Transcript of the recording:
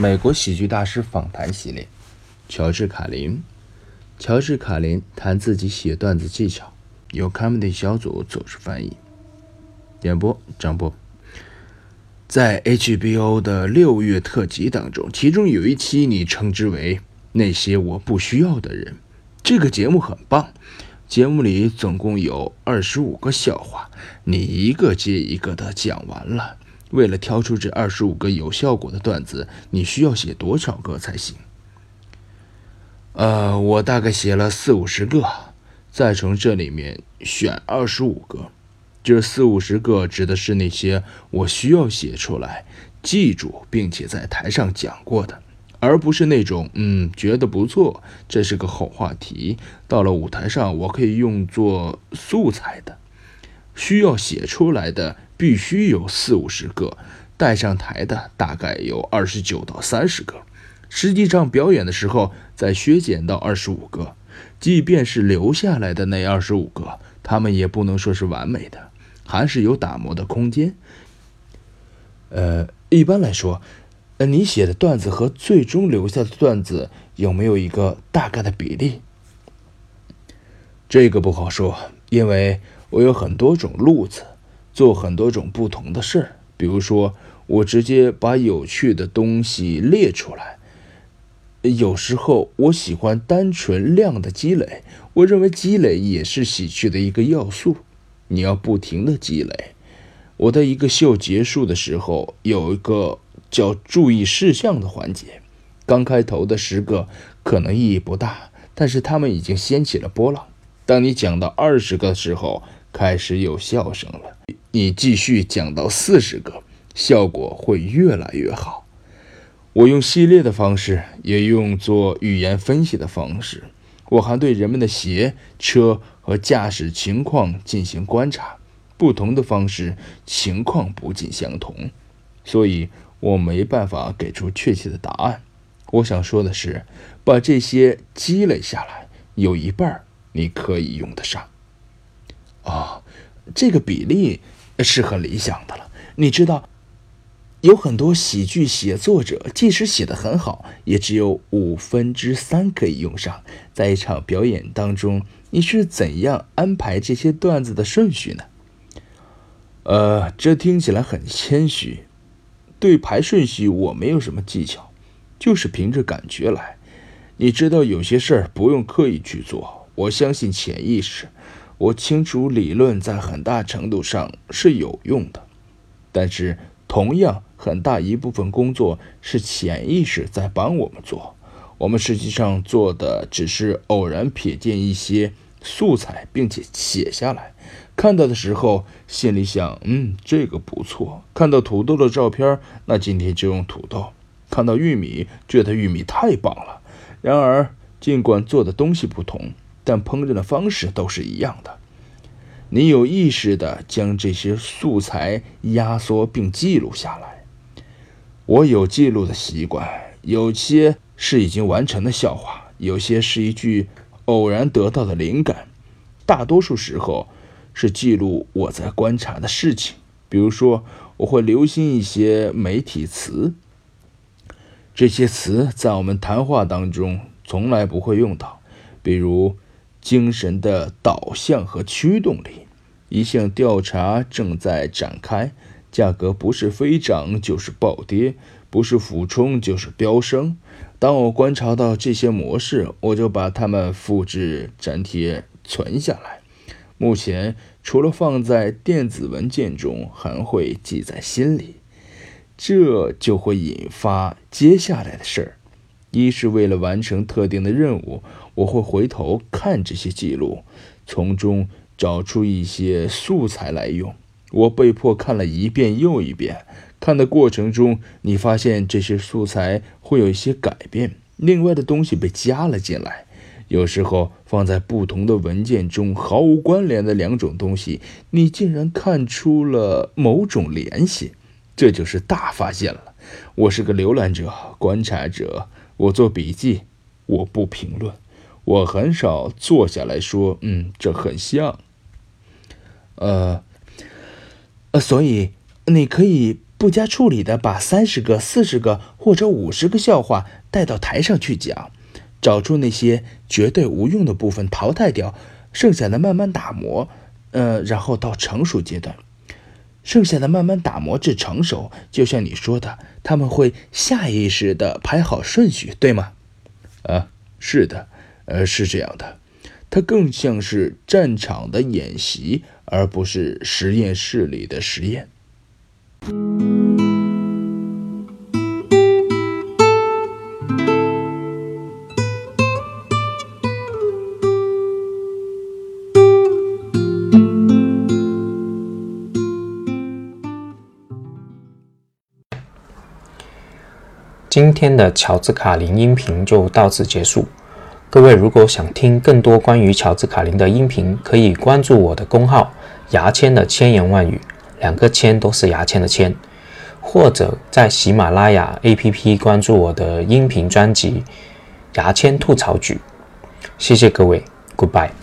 美国喜剧大师访谈系列，乔治·卡林。乔治·卡林谈自己写段子技巧，由 Comedy 小组组织翻译。点播张波。在 HBO 的六月特辑当中，其中有一期你称之为“那些我不需要的人”。这个节目很棒，节目里总共有二十五个笑话，你一个接一个的讲完了。为了挑出这二十五个有效果的段子，你需要写多少个才行？呃，我大概写了四五十个，再从这里面选二十五个。这四五十个指的是那些我需要写出来、记住并且在台上讲过的，而不是那种嗯觉得不错，这是个好话题，到了舞台上我可以用作素材的。需要写出来的。必须有四五十个，带上台的大概有二十九到三十个，实际上表演的时候再削减到二十五个。即便是留下来的那二十五个，他们也不能说是完美的，还是有打磨的空间。呃，一般来说，呃，你写的段子和最终留下的段子有没有一个大概的比例？这个不好说，因为我有很多种路子。做很多种不同的事儿，比如说，我直接把有趣的东西列出来。有时候我喜欢单纯量的积累，我认为积累也是喜剧的一个要素。你要不停的积累。我的一个秀结束的时候，有一个叫注意事项的环节。刚开头的十个可能意义不大，但是他们已经掀起了波浪。当你讲到二十个的时候，开始有笑声了。你继续讲到四十个，效果会越来越好。我用系列的方式，也用做语言分析的方式。我还对人们的鞋、车和驾驶情况进行观察。不同的方式，情况不尽相同，所以我没办法给出确切的答案。我想说的是，把这些积累下来，有一半你可以用得上。啊，这个比例是很理想的了。你知道，有很多喜剧写作者，即使写的很好，也只有五分之三可以用上。在一场表演当中，你是怎样安排这些段子的顺序呢？呃，这听起来很谦虚。对排顺序，我没有什么技巧，就是凭着感觉来。你知道，有些事儿不用刻意去做，我相信潜意识。我清楚，理论在很大程度上是有用的，但是同样很大一部分工作是潜意识在帮我们做。我们实际上做的只是偶然瞥见一些素材，并且写下来。看到的时候，心里想：“嗯，这个不错。”看到土豆的照片，那今天就用土豆；看到玉米，觉得玉米太棒了。然而，尽管做的东西不同。但烹饪的方式都是一样的。你有意识地将这些素材压缩并记录下来。我有记录的习惯，有些是已经完成的笑话，有些是一句偶然得到的灵感。大多数时候是记录我在观察的事情。比如说，我会留心一些媒体词，这些词在我们谈话当中从来不会用到，比如。精神的导向和驱动力。一项调查正在展开，价格不是飞涨就是暴跌，不是俯冲就是飙升。当我观察到这些模式，我就把它们复制粘贴存下来。目前，除了放在电子文件中，还会记在心里。这就会引发接下来的事儿。一是为了完成特定的任务。我会回头看这些记录，从中找出一些素材来用。我被迫看了一遍又一遍，看的过程中，你发现这些素材会有一些改变，另外的东西被加了进来。有时候放在不同的文件中毫无关联的两种东西，你竟然看出了某种联系，这就是大发现了。我是个浏览者、观察者，我做笔记，我不评论。我很少坐下来说，嗯，这很像，呃，呃，所以你可以不加处理的把三十个、四十个或者五十个笑话带到台上去讲，找出那些绝对无用的部分淘汰掉，剩下的慢慢打磨，呃，然后到成熟阶段。剩下的慢慢打磨至成熟，就像你说的，他们会下意识地排好顺序，对吗？啊，是的，呃，是这样的。它更像是战场的演习，而不是实验室里的实验。今天的乔治卡林音频就到此结束。各位如果想听更多关于乔治卡林的音频，可以关注我的公号“牙签的千言万语”，两个“签”都是牙签的“签”，或者在喜马拉雅 APP 关注我的音频专辑《牙签吐槽局》。谢谢各位，Goodbye。